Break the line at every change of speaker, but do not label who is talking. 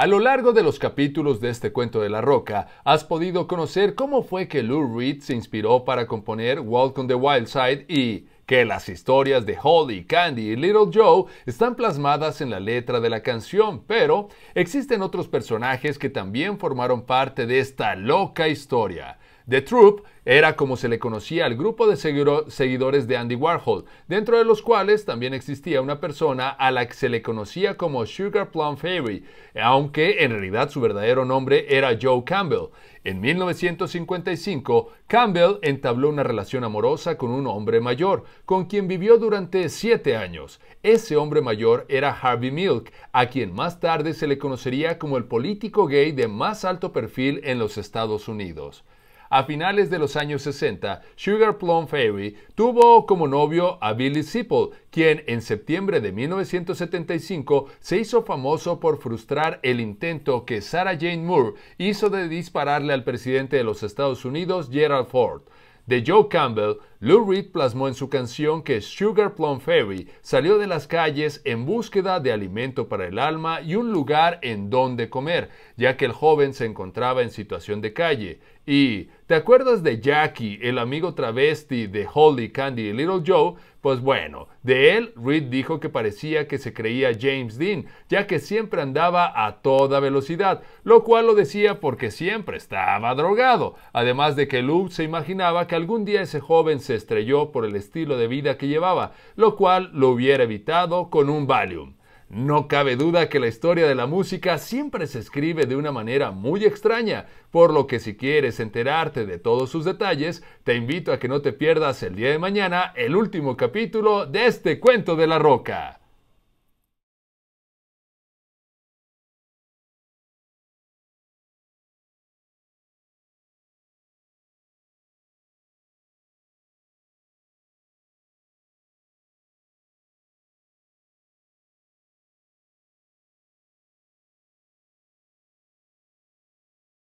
A lo largo de los capítulos de este cuento de la roca, has podido conocer cómo fue que Lou Reed se inspiró para componer Walk on the Wild Side y que las historias de Holly, Candy y Little Joe están plasmadas en la letra de la canción, pero existen otros personajes que también formaron parte de esta loca historia. The Troop era como se le conocía al grupo de seguidores de Andy Warhol, dentro de los cuales también existía una persona a la que se le conocía como Sugar Plum Fairy, aunque en realidad su verdadero nombre era Joe Campbell. En 1955, Campbell entabló una relación amorosa con un hombre mayor, con quien vivió durante siete años. Ese hombre mayor era Harvey Milk, a quien más tarde se le conocería como el político gay de más alto perfil en los Estados Unidos. A finales de los años 60, Sugar Plum Fairy tuvo como novio a Billy Sipple, quien en septiembre de 1975 se hizo famoso por frustrar el intento que Sarah Jane Moore hizo de dispararle al presidente de los Estados Unidos, Gerald Ford. De Joe Campbell, Lou Reed plasmó en su canción que Sugar Plum Fairy salió de las calles en búsqueda de alimento para el alma y un lugar en donde comer, ya que el joven se encontraba en situación de calle. Y, ¿te acuerdas de Jackie, el amigo travesti de Holly, Candy y Little Joe? Pues bueno, de él Reed dijo que parecía que se creía James Dean, ya que siempre andaba a toda velocidad, lo cual lo decía porque siempre estaba drogado, además de que Luke se imaginaba que algún día ese joven se estrelló por el estilo de vida que llevaba, lo cual lo hubiera evitado con un Valium. No cabe duda que la historia de la música siempre se escribe de una manera muy extraña, por lo que si quieres enterarte de todos sus detalles, te invito a que no te pierdas el día de mañana el último capítulo de este cuento de la roca.